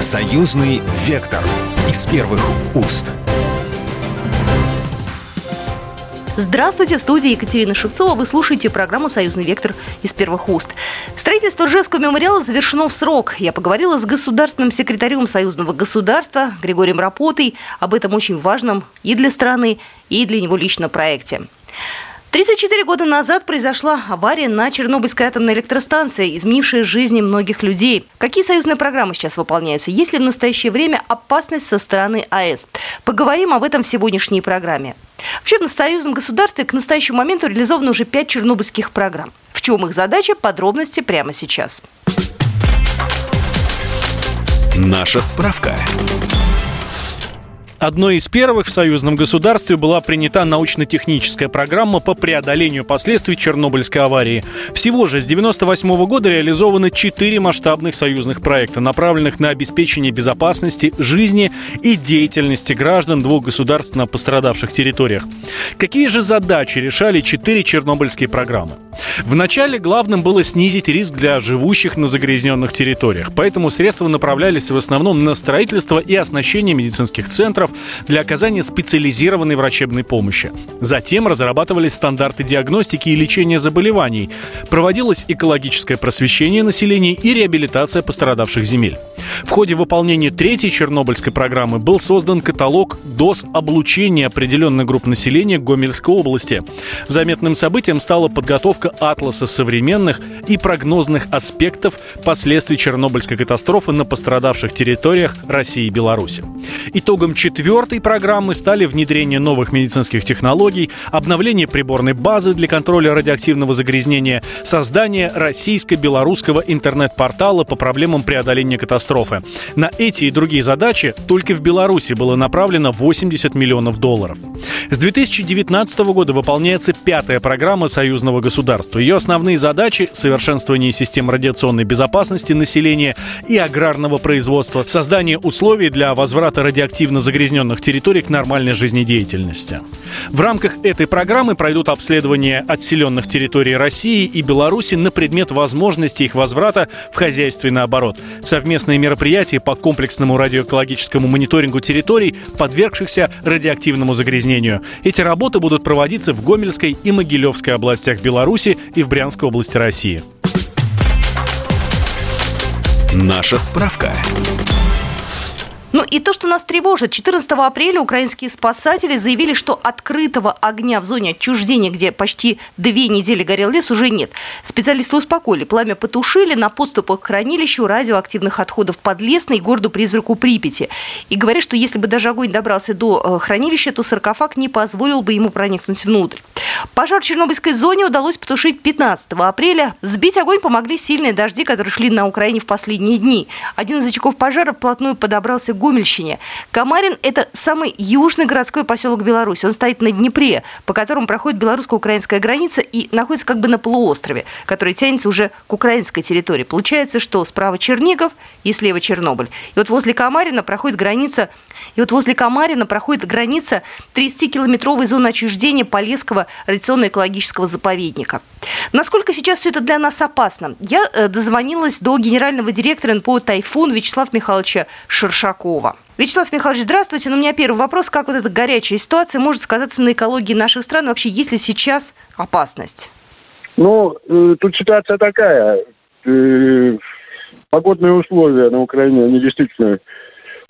Союзный вектор из первых уст. Здравствуйте, в студии Екатерина Шевцова. Вы слушаете программу «Союзный вектор» из первых уст. Строительство Ржевского мемориала завершено в срок. Я поговорила с государственным секретарем Союзного государства Григорием Рапотой об этом очень важном и для страны, и для него лично проекте. 34 года назад произошла авария на Чернобыльской атомной электростанции, изменившая жизни многих людей. Какие союзные программы сейчас выполняются? Есть ли в настоящее время опасность со стороны АЭС? Поговорим об этом в сегодняшней программе. Вообще в союзном государстве к настоящему моменту реализовано уже пять чернобыльских программ. В чем их задача? Подробности прямо сейчас. Наша справка. Одной из первых в союзном государстве была принята научно-техническая программа по преодолению последствий Чернобыльской аварии. Всего же с 1998 года реализованы четыре масштабных союзных проекта, направленных на обеспечение безопасности, жизни и деятельности граждан двух государств на пострадавших территориях. Какие же задачи решали четыре чернобыльские программы? Вначале главным было снизить риск для живущих на загрязненных территориях, поэтому средства направлялись в основном на строительство и оснащение медицинских центров, центров для оказания специализированной врачебной помощи. Затем разрабатывались стандарты диагностики и лечения заболеваний, проводилось экологическое просвещение населения и реабилитация пострадавших земель. В ходе выполнения третьей Чернобыльской программы был создан каталог доз облучения определенных групп населения Гомельской области. Заметным событием стала подготовка атласа современных и прогнозных аспектов последствий Чернобыльской катастрофы на пострадавших территориях России и Беларуси. Итогом четвертой программы стали внедрение новых медицинских технологий, обновление приборной базы для контроля радиоактивного загрязнения, создание российско-белорусского интернет-портала по проблемам преодоления катастрофы. На эти и другие задачи только в Беларуси было направлено 80 миллионов долларов. С 2019 года выполняется пятая программа союзного государства. Ее основные задачи – совершенствование систем радиационной безопасности населения и аграрного производства, создание условий для возврата радиоактивно загрязненных загрязненных территорий к нормальной жизнедеятельности. В рамках этой программы пройдут обследования отселенных территорий России и Беларуси на предмет возможности их возврата в хозяйственный оборот. Совместные мероприятия по комплексному радиоэкологическому мониторингу территорий, подвергшихся радиоактивному загрязнению. Эти работы будут проводиться в Гомельской и Могилевской областях Беларуси и в Брянской области России. Наша справка. Ну и то, что нас тревожит. 14 апреля украинские спасатели заявили, что открытого огня в зоне отчуждения, где почти две недели горел лес, уже нет. Специалисты успокоили. Пламя потушили на подступах к хранилищу радиоактивных отходов Подлесной и городу-призраку Припяти. И говорят, что если бы даже огонь добрался до э, хранилища, то саркофаг не позволил бы ему проникнуть внутрь. Пожар в Чернобыльской зоне удалось потушить 15 апреля. Сбить огонь помогли сильные дожди, которые шли на Украине в последние дни. Один из очагов пожара вплотную подобрался Гомельщине. Камарин – это самый южный городской поселок Беларуси. Он стоит на Днепре, по которому проходит белорусско-украинская граница и находится как бы на полуострове, который тянется уже к украинской территории. Получается, что справа Чернигов и слева Чернобыль. И вот возле Камарина проходит граница и вот возле Камарина проходит граница 30-километровой зоны отчуждения Полесского радиационно-экологического заповедника. Насколько сейчас все это для нас опасно? Я э, дозвонилась до генерального директора НПО «Тайфун» Вячеслава Михайловича Шершакова. Вячеслав Михайлович, здравствуйте. Но ну, у меня первый вопрос. Как вот эта горячая ситуация может сказаться на экологии наших стран? Вообще, есть ли сейчас опасность? Ну, э, тут ситуация такая. Э, погодные условия на Украине, они действительно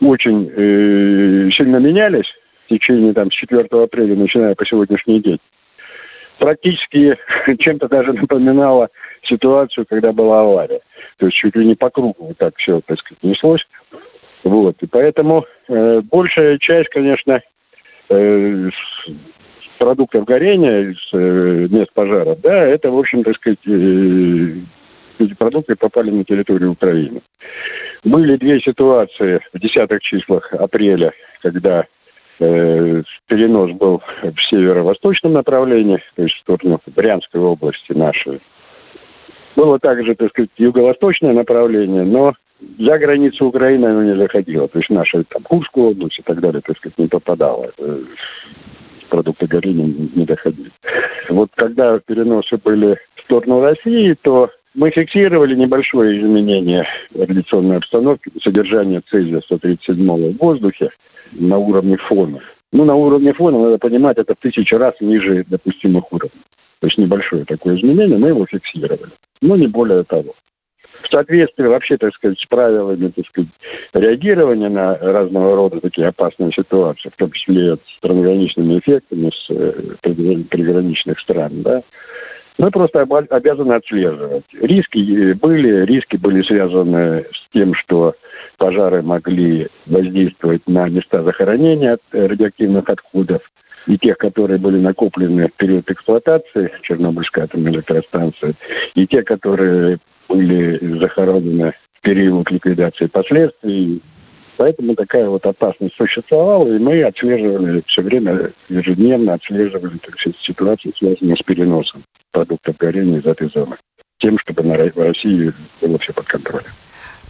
очень э, сильно менялись в течение там, с 4 апреля, начиная по сегодняшний день. Практически чем-то даже напоминало ситуацию, когда была авария. То есть чуть ли не по кругу вот так все, так сказать, неслось. Вот. И поэтому э, большая часть, конечно, э, продуктов горения, из э, мест пожара, да, это, в общем, так сказать, э, эти продукты попали на территорию Украины. Были две ситуации в десятых числах апреля, когда э, перенос был в северо-восточном направлении, то есть в сторону Брянской области нашей. Было также, так сказать, юго-восточное направление, но за границу Украины оно не заходило. То есть наша там Курскую область и так далее, так сказать, не попадало. Э, продукты горения не доходили. Вот когда переносы были в сторону России, то мы фиксировали небольшое изменение радиационной обстановки, содержание цезия 137 в воздухе на уровне фона. Ну, на уровне фона, надо понимать, это в тысячу раз ниже допустимых уровней. То есть небольшое такое изменение, мы его фиксировали. Но не более того. В соответствии вообще, так сказать, с правилами, так сказать, реагирования на разного рода такие опасные ситуации, в том числе с трансграничными эффектами с э, приграничных стран, да, мы просто обязаны отслеживать. Риски э, были, риски были связаны с тем, что пожары могли воздействовать на места захоронения радиоактивных отходов и тех, которые были накоплены в период эксплуатации Чернобыльской атомной электростанции, и те, которые были захоронены в период ликвидации последствий. Поэтому такая вот опасность существовала, и мы отслеживали все время, ежедневно отслеживали ситуацию, связанную с переносом продуктов горения из этой зоны. Тем, чтобы на России было все под контролем.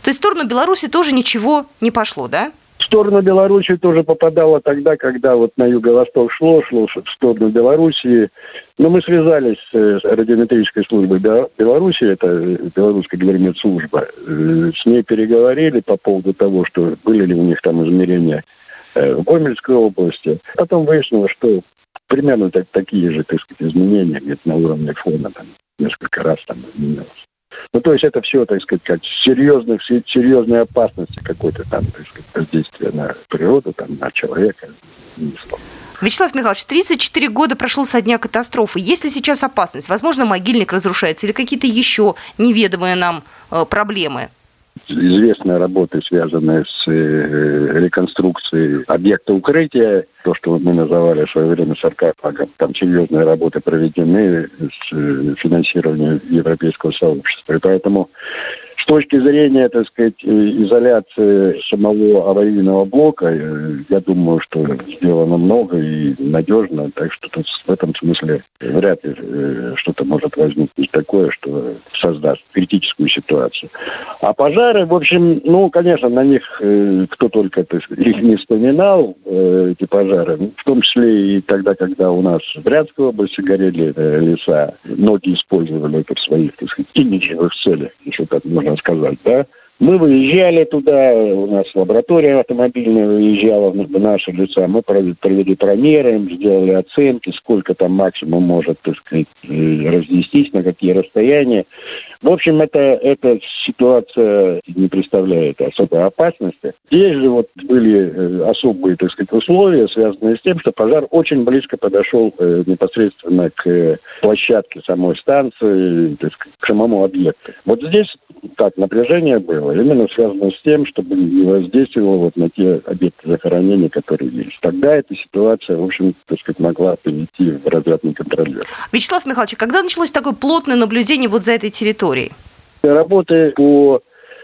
То есть в сторону Беларуси тоже ничего не пошло, да? Сторону Беларуси тоже попадало тогда, когда вот на юго-восток шло, шло в сторону Белоруссии. Но мы связались с радиометрической службой Беларуси, это белорусская гидрометслужба. Э, с ней переговорили по поводу того, что были ли у них там измерения э, в Гомельской области. Потом выяснилось, что примерно так, такие же, так сказать, изменения где-то на уровне фона там несколько раз там изменилось. Ну, то есть это все, так сказать, как серьезных, серьезной опасности какой-то там, так сказать, воздействия на природу, там, на человека. Вячеслав Михайлович, 34 года прошло со дня катастрофы. Есть ли сейчас опасность? Возможно, могильник разрушается или какие-то еще неведомые нам э, проблемы? Известные работы, связанные с э, реконструкцией объекта укрытия, то, что мы называли в свое время саркофагом. Там серьезные работы проведены с э, финансированием Европейского сообщества. И поэтому точки зрения, так сказать, э, изоляции самого аварийного блока, э, я думаю, что сделано много и надежно, так что тут в этом смысле вряд ли э, что-то может возникнуть такое, что создаст критическую ситуацию. А пожары, в общем, ну, конечно, на них кто только так их не вспоминал, эти пожары, в том числе и тогда, когда у нас в Брянской области горели леса, многие использовали это в своих, так сказать, имиджевых целях, еще так можно сказать, да. Мы выезжали туда, у нас лаборатория автомобильная выезжала в наши лица, мы провели промеры, сделали оценки, сколько там максимум может, так сказать, э, разнестись, на какие расстояния. В общем, это, эта ситуация не представляет особой опасности. Здесь же вот были э, особые, так сказать, условия, связанные с тем, что пожар очень близко подошел э, непосредственно к площадке самой станции, то есть к самому объекту. Вот здесь так напряжение было, именно связано с тем, чтобы не воздействовало вот на те объекты захоронения, которые есть. Тогда эта ситуация, в общем, так сказать, могла перейти в разряд неконтролируемого. Вячеслав Михайлович, а когда началось такое плотное наблюдение вот за этой территорией? Территории? Работы по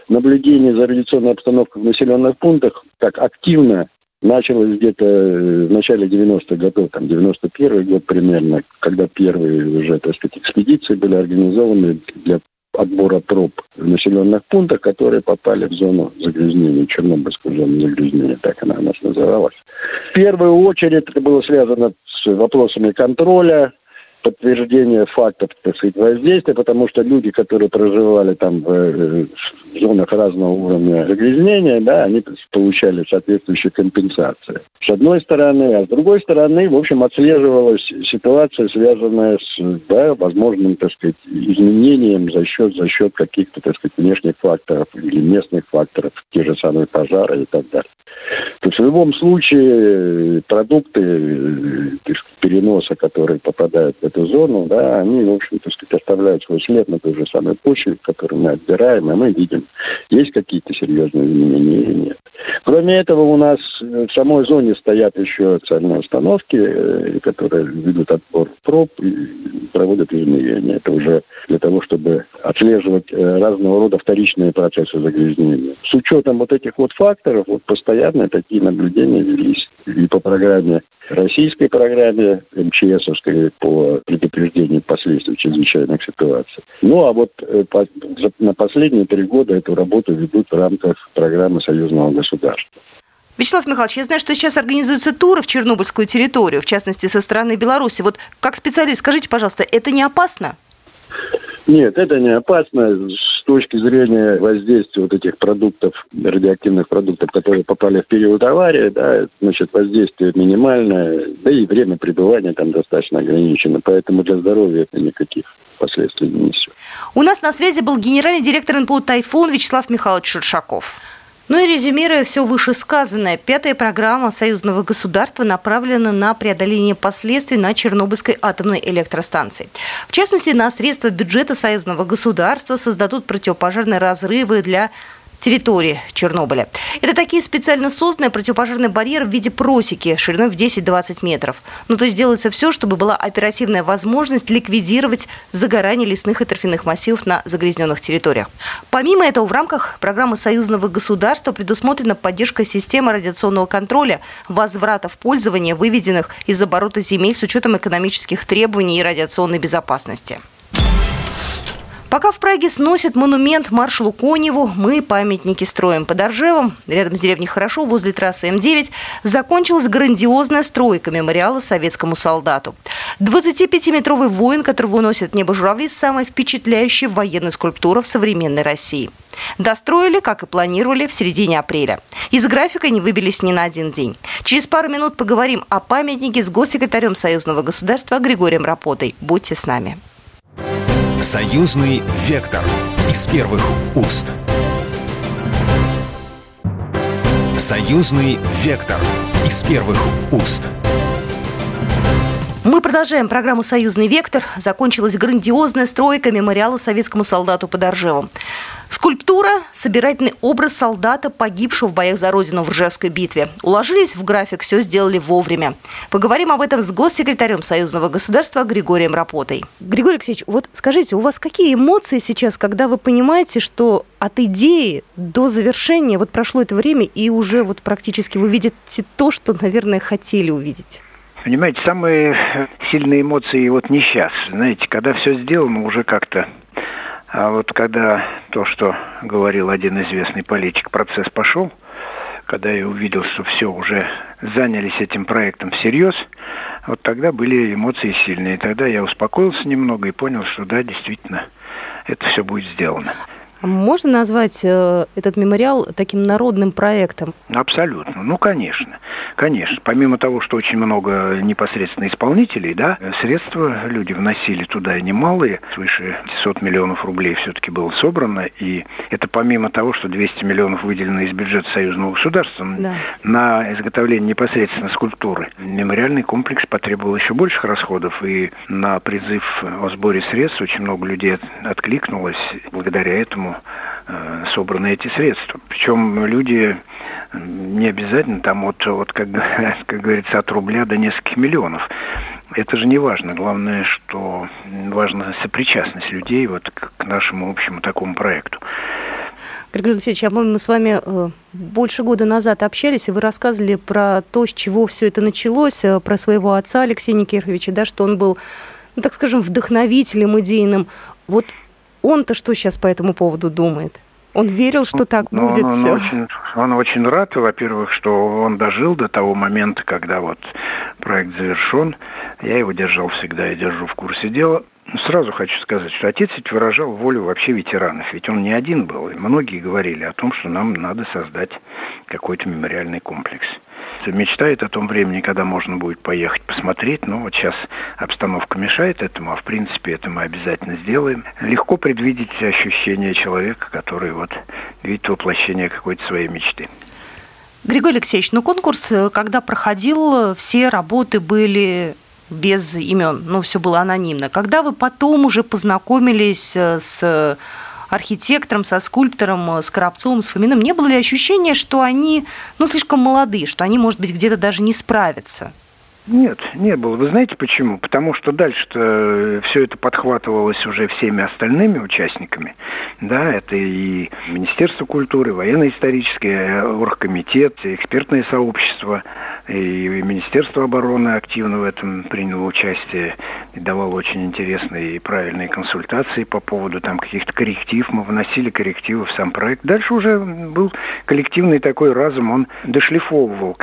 наблюдению за радиационной обстановкой в населенных пунктах так активно началось где-то в начале 90-х годов, там 91 год примерно, когда первые уже, так сказать, экспедиции были организованы для отбора проб в населенных пунктах, которые попали в зону загрязнения, Чернобыльскую зону загрязнения, так она у нас называлась. В первую очередь это было связано с вопросами контроля, подтверждение фактов, так сказать, воздействия, потому что люди, которые проживали там в, э, в зонах разного уровня загрязнения, да, они получали соответствующие компенсации. С одной стороны, а с другой стороны, в общем, отслеживалась ситуация, связанная с, да, возможным, так сказать, изменением за счет, за счет каких-то, так сказать, внешних факторов или местных факторов, те же самые пожары и так далее. То есть в любом случае продукты э, переноса, которые попадают в эту зону, да, они, в общем-то, оставляют свой след на той же самой почве, которую мы отбираем, и мы видим, есть какие-то серьезные изменения или нет. Кроме этого, у нас в самой зоне стоят еще специальные установки, э, которые ведут отбор проб проводят измерения. Это уже для того, чтобы отслеживать э, разного рода вторичные процессы загрязнения. С учетом вот этих вот факторов, вот постоянно такие наблюдения велись и по программе российской программе МЧСовской по предупреждению последствий чрезвычайных ситуаций. Ну а вот э, на последние три года эту работу ведут в рамках программы союзного государства. Вячеслав Михайлович, я знаю, что сейчас организуются туры в Чернобыльскую территорию, в частности, со стороны Беларуси. Вот как специалист, скажите, пожалуйста, это не опасно? Нет, это не опасно с точки зрения воздействия вот этих продуктов, радиоактивных продуктов, которые попали в период аварии, да, значит, воздействие минимальное, да и время пребывания там достаточно ограничено, поэтому для здоровья это никаких последствий не несет. У нас на связи был генеральный директор НПО «Тайфун» Вячеслав Михайлович Шершаков. Ну и резюмируя все вышесказанное, пятая программа союзного государства направлена на преодоление последствий на Чернобыльской атомной электростанции. В частности, на средства бюджета союзного государства создадут противопожарные разрывы для территории Чернобыля. Это такие специально созданные противопожарные барьеры в виде просеки шириной в 10-20 метров. Ну, то есть делается все, чтобы была оперативная возможность ликвидировать загорание лесных и торфяных массивов на загрязненных территориях. Помимо этого, в рамках программы союзного государства предусмотрена поддержка системы радиационного контроля, возврата в пользование выведенных из оборота земель с учетом экономических требований и радиационной безопасности. Пока в Праге сносят монумент маршалу Коневу, мы памятники строим под Оржевом. Рядом с деревней Хорошо, возле трассы М9, закончилась грандиозная стройка мемориала советскому солдату. 25-метровый воин, которого уносят небо журавли, самая впечатляющая военная скульптура в современной России. Достроили, как и планировали, в середине апреля. Из графика не выбились ни на один день. Через пару минут поговорим о памятнике с госсекретарем Союзного государства Григорием Рапотой. Будьте с нами. Союзный вектор из первых уст. Союзный вектор из первых уст. Мы продолжаем программу «Союзный вектор». Закончилась грандиозная стройка мемориала советскому солдату под Оржевом. Скульптура – собирательный образ солдата, погибшего в боях за Родину в Ржевской битве. Уложились в график, все сделали вовремя. Поговорим об этом с госсекретарем Союзного государства Григорием Рапотой. Григорий Алексеевич, вот скажите, у вас какие эмоции сейчас, когда вы понимаете, что от идеи до завершения вот прошло это время, и уже вот практически вы видите то, что, наверное, хотели увидеть? Понимаете, самые сильные эмоции вот не сейчас. Знаете, когда все сделано, уже как-то а вот когда то, что говорил один известный политик, процесс пошел, когда я увидел, что все уже занялись этим проектом всерьез, вот тогда были эмоции сильные. Тогда я успокоился немного и понял, что да, действительно, это все будет сделано. Можно назвать э, этот мемориал таким народным проектом? Абсолютно. Ну, конечно. Конечно. Помимо того, что очень много непосредственно исполнителей, да, средства люди вносили туда немалые. Свыше 500 миллионов рублей все-таки было собрано. И это помимо того, что 200 миллионов выделено из бюджета союзного государства да. на изготовление непосредственно скульптуры. Мемориальный комплекс потребовал еще больших расходов. И на призыв о сборе средств очень много людей откликнулось. Благодаря этому Э, собраны эти средства. Причем люди не обязательно там вот, вот как, как говорится, от рубля до нескольких миллионов. Это же не важно. Главное, что важна сопричастность людей вот к, нашему общему такому проекту. Григорий Алексеевич, а мы с вами э, больше года назад общались, и вы рассказывали про то, с чего все это началось, э, про своего отца Алексея Никифоровича, да, что он был, ну, так скажем, вдохновителем идейным. Вот он-то что сейчас по этому поводу думает? Он верил, что так ну, будет он, все. Он очень, он очень рад, во-первых, что он дожил до того момента, когда вот проект завершен. Я его держал всегда и держу в курсе дела. Сразу хочу сказать, что отец ведь выражал волю вообще ветеранов, ведь он не один был. И многие говорили о том, что нам надо создать какой-то мемориальный комплекс. Мечтает о том времени, когда можно будет поехать посмотреть, но вот сейчас обстановка мешает этому, а в принципе это мы обязательно сделаем. Легко предвидеть ощущение человека, который вот видит воплощение какой-то своей мечты. Григорий Алексеевич, ну конкурс, э, когда проходил, все работы были без имен, ну, все было анонимно. Когда вы потом уже познакомились э, с архитектором, со скульптором, э, с Коробцовым, с Фоминым, не было ли ощущения, что они, ну, слишком молодые, что они, может быть, где-то даже не справятся? Нет, не было. Вы знаете почему? Потому что дальше-то э, все это подхватывалось уже всеми остальными участниками. Да, это и Министерство культуры, военно-историческое, оргкомитет, экспертное сообщество, и Министерство обороны активно в этом приняло участие и давало очень интересные и правильные консультации по поводу там каких-то корректив. Мы вносили коррективы в сам проект. Дальше уже был коллективный такой разум, он дошлифовывал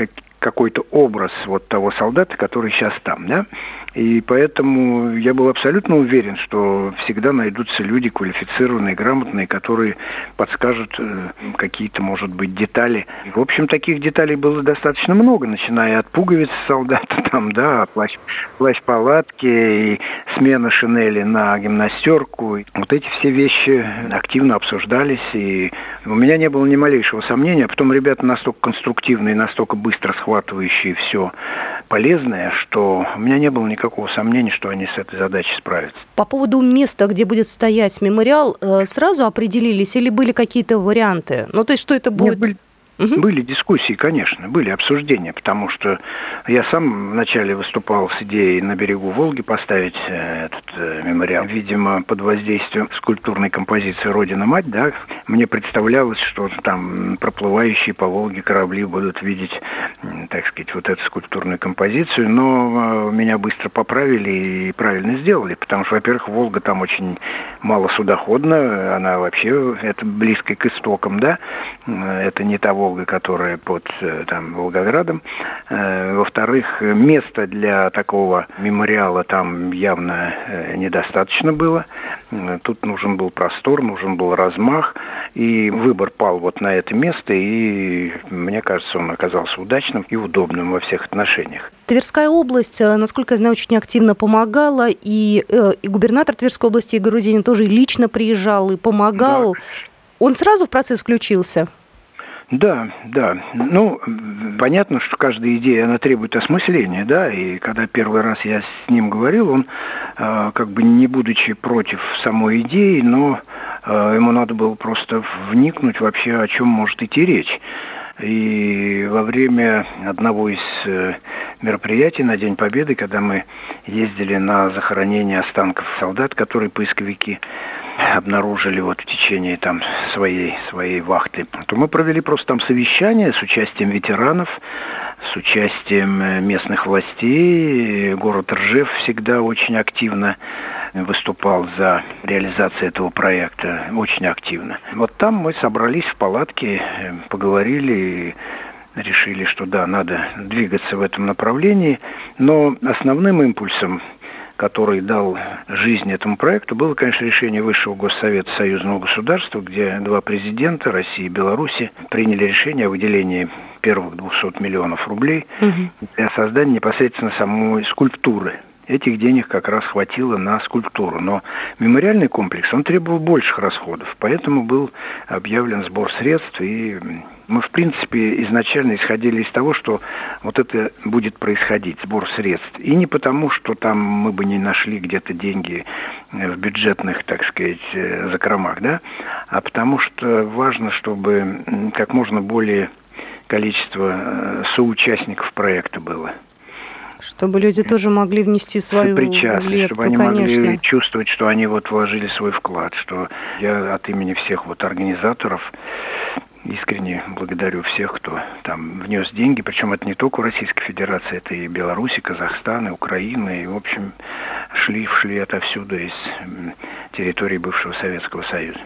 какой-то образ вот того солдата, который сейчас там, да. И поэтому я был абсолютно уверен, что всегда найдутся люди квалифицированные, грамотные, которые подскажут э, какие-то, может быть, детали. И, в общем, таких деталей было достаточно много, начиная от пуговиц солдата, там, да, плащ, плащ палатки и смена шинели на гимнастерку. Вот эти все вещи активно обсуждались, и у меня не было ни малейшего сомнения. А потом ребята настолько конструктивные, настолько быстро схватывающие все полезное, что у меня не было никакого сомнения, что они с этой задачей справятся. По поводу места, где будет стоять мемориал, э, сразу определились или были какие-то варианты? Ну, то есть, что это будет? Нет, были, Угу. Были дискуссии, конечно, были обсуждения, потому что я сам вначале выступал с идеей на берегу Волги поставить э, этот э, мемориал. Видимо, под воздействием скульптурной композиции «Родина-мать», да, мне представлялось, что там проплывающие по Волге корабли будут видеть, так сказать, вот эту скульптурную композицию, но э, меня быстро поправили и правильно сделали, потому что, во-первых, Волга там очень мало судоходна, она вообще, это близко к истокам, да, это не того Волга, которая под э, там, Волгоградом. Э, во-вторых, места для такого мемориала там явно э, недостаточно было. Тут нужен был простор, нужен был размах. И выбор пал вот на это место, и мне кажется, он оказался удачным и удобным во всех отношениях. Тверская область, насколько я знаю, очень активно помогала, и, и губернатор Тверской области Игорь Рудинин тоже лично приезжал и помогал. Да. Он сразу в процесс включился? Да, да. Ну, понятно, что каждая идея, она требует осмысления, да, и когда первый раз я с ним говорил, он, э, как бы не будучи против самой идеи, но э, ему надо было просто вникнуть вообще, о чем может идти речь. И во время одного из э, мероприятий на День Победы, когда мы ездили на захоронение останков солдат, которые поисковики обнаружили вот в течение там своей, своей вахты, то мы провели просто там совещание с участием ветеранов, с участием э, местных властей. Город Ржев всегда очень активно выступал за реализацию этого проекта, очень активно. Вот там мы собрались в палатке, э, поговорили, решили, что да, надо двигаться в этом направлении, но основным импульсом который дал жизнь этому проекту, было, конечно, решение Высшего Госсовета Союзного государства, где два президента России и Беларуси приняли решение о выделении первых 200 миллионов рублей угу. для создания непосредственно самой скульптуры этих денег как раз хватило на скульптуру. Но мемориальный комплекс, он требовал больших расходов, поэтому был объявлен сбор средств, и мы, в принципе, изначально исходили из того, что вот это будет происходить, сбор средств. И не потому, что там мы бы не нашли где-то деньги в бюджетных, так сказать, э, закромах, да, а потому что важно, чтобы как можно более количество э, соучастников проекта было. Чтобы люди тоже могли внести свою Причастность, лепту, чтобы они конечно. могли чувствовать, что они вот вложили свой вклад, что я от имени всех вот организаторов искренне благодарю всех, кто там внес деньги, причем это не только у Российской Федерации, это и Беларусь, и Казахстан, и Украина, и, в общем, шли, шли отовсюду из территории бывшего Советского Союза.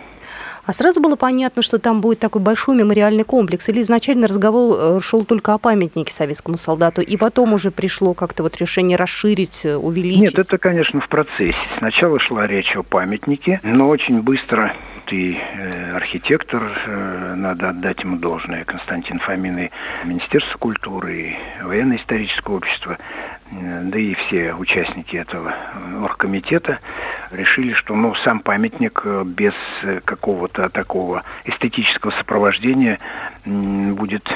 А сразу было понятно, что там будет такой большой мемориальный комплекс? Или изначально разговор э, шел только о памятнике советскому солдату, и потом уже пришло как-то вот решение расширить, э, увеличить? Нет, это, конечно, в процессе. Сначала шла речь о памятнике, но очень быстро и э, архитектор, надо отдать ему должное, Константин Фомин, и Министерство культуры, и военно-историческое общество Э, да и все участники этого оргкомитета решили, что ну, сам памятник э, без э, какого-то такого эстетического сопровождения будет,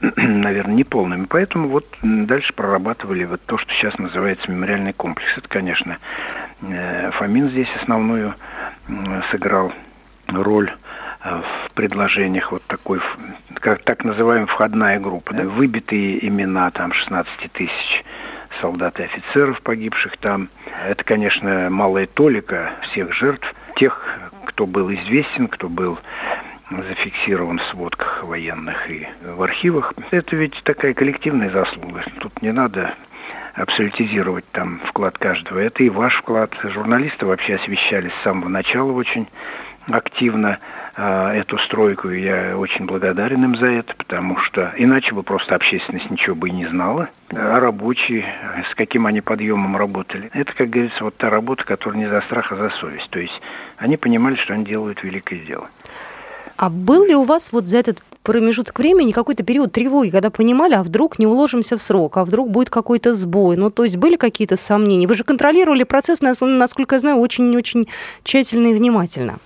наверное, неполным. Поэтому вот дальше прорабатывали вот то, что сейчас называется мемориальный комплекс. Это, конечно, Фомин здесь основную сыграл роль в предложениях вот такой, как так называемая входная группа, да, выбитые имена там 16 тысяч солдат и офицеров, погибших там. Это, конечно, малая толика всех жертв, тех, кто был известен, кто был зафиксирован в сводках военных и в архивах. Это ведь такая коллективная заслуга. Тут не надо абсолютизировать там вклад каждого. Это и ваш вклад. Журналисты вообще освещались с самого начала очень активно э, эту стройку. И я очень благодарен им за это, потому что иначе бы просто общественность ничего бы и не знала. А рабочие, с каким они подъемом работали. Это, как говорится, вот та работа, которая не за страх, а за совесть. То есть они понимали, что они делают великое дело. А был ли у вас вот за этот промежуток времени какой-то период тревоги, когда понимали, а вдруг не уложимся в срок, а вдруг будет какой-то сбой? Ну, то есть были какие-то сомнения? Вы же контролировали процесс, насколько я знаю, очень-очень тщательно и внимательно.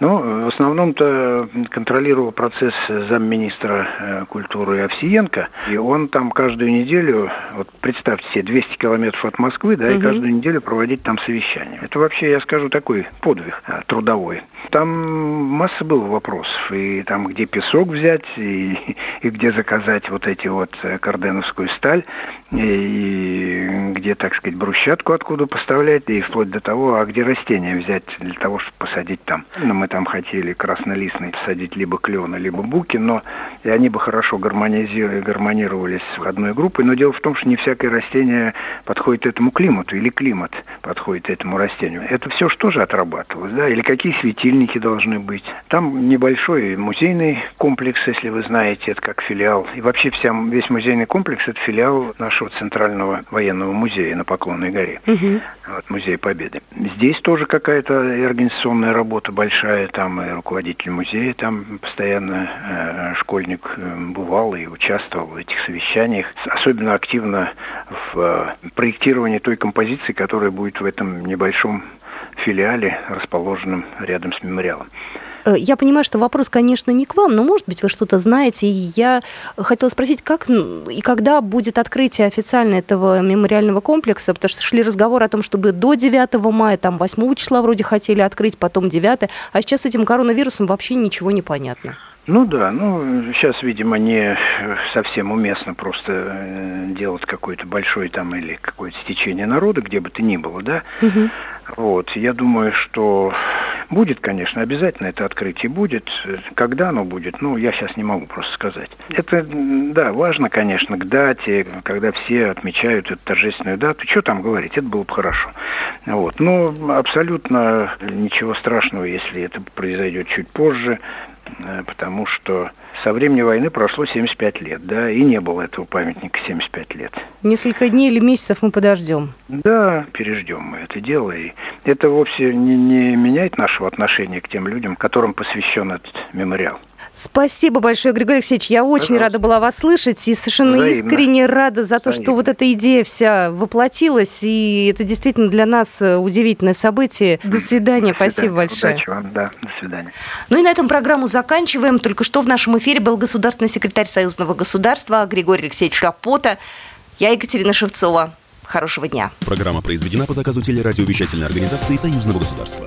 Ну, в основном-то контролировал процесс замминистра э, культуры Овсиенко, и он там каждую неделю, вот представьте себе, 200 километров от Москвы, да, угу. и каждую неделю проводить там совещание. Это вообще, я скажу, такой подвиг э, трудовой. Там масса было вопросов, и там где песок взять, и, и где заказать вот эти вот э, карденовскую сталь, и где, так сказать, брусчатку откуда поставлять, и вплоть до того, а где растения взять для того, чтобы посадить там. Мы там хотели краснолистный садить либо клена, либо буки, но и они бы хорошо гармонировались с одной группой. Но дело в том, что не всякое растение подходит этому климату, или климат подходит этому растению. Это все что же отрабатывалось, да? Или какие светильники должны быть. Там небольшой музейный комплекс, если вы знаете, это как филиал. И вообще вся, весь музейный комплекс – это филиал нашего Центрального военного музея на Поклонной горе. Угу. Вот, Музей Победы. Здесь тоже какая-то организационная работа большая большая, там и руководитель музея, там постоянно э, школьник э, бывал и участвовал в этих совещаниях, особенно активно в э, проектировании той композиции, которая будет в этом небольшом филиале, расположенном рядом с мемориалом. Э, я понимаю, что вопрос, конечно, не к вам, но, может быть, вы что-то знаете. И я хотела спросить, как и когда будет открытие официально этого мемориального комплекса, потому что шли разговоры о том, чтобы до 9 мая, там 8 числа вроде хотели открыть, потом 9, а сейчас с этим коронавирусом вообще ничего не понятно. Ну да, ну сейчас, видимо, не совсем уместно просто э, делать какой-то большой там или какое-то стечение народа, где бы то ни было, да. Угу. Вот, я думаю, что будет, конечно, обязательно это открытие будет. Когда оно будет, ну, я сейчас не могу просто сказать. Это, да, важно, конечно, к дате, когда все отмечают эту торжественную дату. Что там говорить, это было бы хорошо. Вот, но абсолютно ничего страшного, если это произойдет чуть позже. Э, потому что со времени войны прошло 75 лет, да, и не было этого памятника 75 лет. Несколько дней или месяцев мы подождем. Да, переждем мы это дело, и это вовсе не, не меняет нашего отношения к тем людям, которым посвящен этот мемориал. Спасибо большое, Григорий Алексеевич. Я очень Пожалуйста. рада была вас слышать и совершенно Взаимно. искренне рада за то, Взаимно. что вот эта идея вся воплотилась. И это действительно для нас э, удивительное событие. До свидания. До свидания. Спасибо большое. Удачи вам. Да, до свидания. Ну и на этом программу заканчиваем. Только что в нашем эфире был государственный секретарь Союзного государства Григорий Алексеевич Рапота. Я Екатерина Шевцова. Хорошего дня. Программа произведена по заказу телерадиовещательной организации Союзного государства.